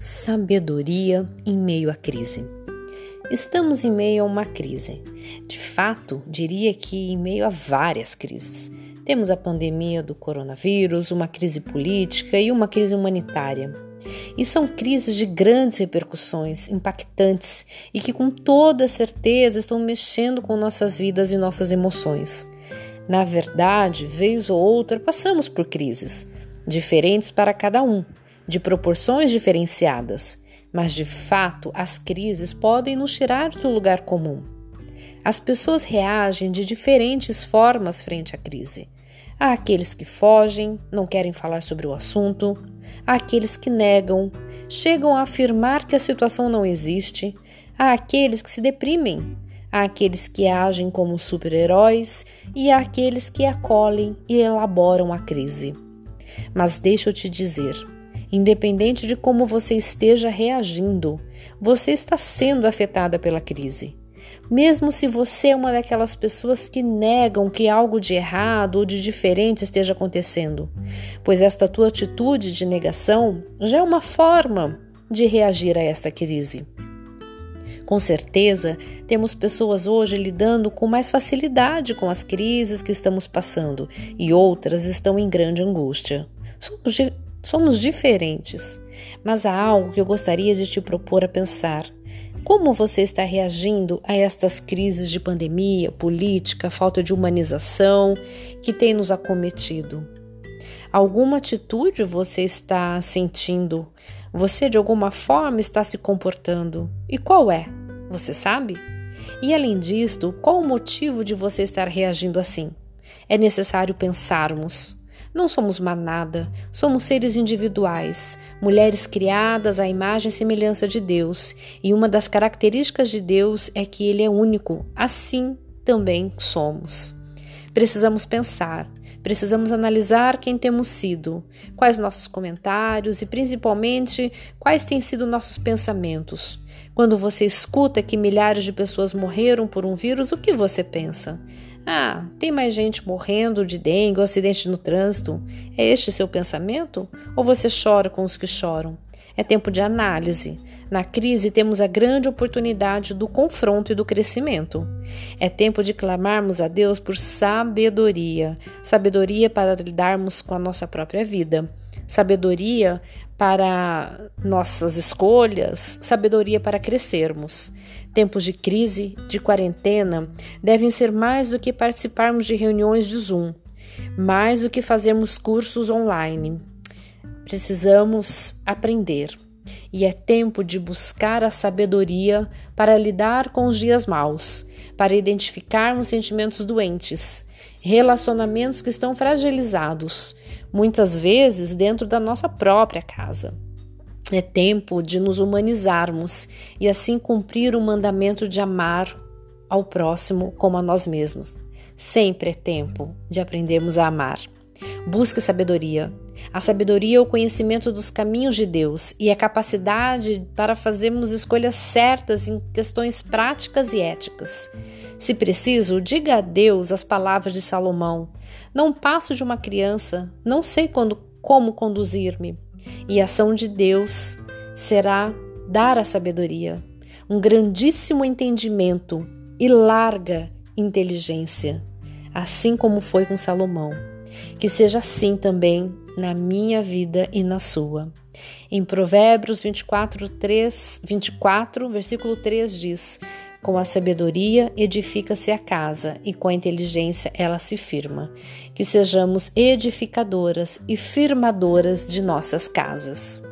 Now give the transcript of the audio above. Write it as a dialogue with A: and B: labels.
A: Sabedoria em meio à crise. Estamos em meio a uma crise. De fato, diria que em meio a várias crises. Temos a pandemia do coronavírus, uma crise política e uma crise humanitária. E são crises de grandes repercussões, impactantes e que, com toda certeza, estão mexendo com nossas vidas e nossas emoções. Na verdade, vez ou outra, passamos por crises, diferentes para cada um de proporções diferenciadas, mas de fato as crises podem nos tirar do lugar comum. As pessoas reagem de diferentes formas frente à crise. Há aqueles que fogem, não querem falar sobre o assunto, há aqueles que negam, chegam a afirmar que a situação não existe, há aqueles que se deprimem, há aqueles que agem como super-heróis e há aqueles que acolhem e elaboram a crise. Mas deixa eu te dizer, Independente de como você esteja reagindo, você está sendo afetada pela crise. Mesmo se você é uma daquelas pessoas que negam que algo de errado ou de diferente esteja acontecendo, pois esta tua atitude de negação já é uma forma de reagir a esta crise. Com certeza, temos pessoas hoje lidando com mais facilidade com as crises que estamos passando e outras estão em grande angústia. Somos Somos diferentes, mas há algo que eu gostaria de te propor a pensar. Como você está reagindo a estas crises de pandemia, política, falta de humanização que tem nos acometido? Alguma atitude você está sentindo? Você de alguma forma está se comportando? E qual é? Você sabe? E além disto, qual o motivo de você estar reagindo assim? É necessário pensarmos. Não somos manada, somos seres individuais, mulheres criadas à imagem e semelhança de Deus, e uma das características de Deus é que Ele é único, assim também somos. Precisamos pensar, precisamos analisar quem temos sido, quais nossos comentários e principalmente quais têm sido nossos pensamentos. Quando você escuta que milhares de pessoas morreram por um vírus, o que você pensa? Ah, tem mais gente morrendo de dengue ou acidente no trânsito. É este seu pensamento? Ou você chora com os que choram? É tempo de análise. Na crise, temos a grande oportunidade do confronto e do crescimento. É tempo de clamarmos a Deus por sabedoria sabedoria para lidarmos com a nossa própria vida, sabedoria para nossas escolhas, sabedoria para crescermos. Tempos de crise, de quarentena, devem ser mais do que participarmos de reuniões de Zoom, mais do que fazermos cursos online. Precisamos aprender. E é tempo de buscar a sabedoria para lidar com os dias maus, para identificarmos sentimentos doentes, relacionamentos que estão fragilizados, muitas vezes dentro da nossa própria casa. É tempo de nos humanizarmos e assim cumprir o mandamento de amar ao próximo como a nós mesmos. Sempre é tempo de aprendermos a amar. Busque sabedoria. A sabedoria é o conhecimento dos caminhos de Deus e a capacidade para fazermos escolhas certas em questões práticas e éticas. Se preciso, diga a Deus as palavras de Salomão: Não passo de uma criança, não sei quando, como conduzir-me. E a ação de Deus será dar a sabedoria, um grandíssimo entendimento e larga inteligência, assim como foi com Salomão. Que seja assim também na minha vida e na sua. Em Provérbios 24, 3, 24, versículo 3 diz: com a sabedoria edifica-se a casa, e com a inteligência ela se firma. Que sejamos edificadoras e firmadoras de nossas casas.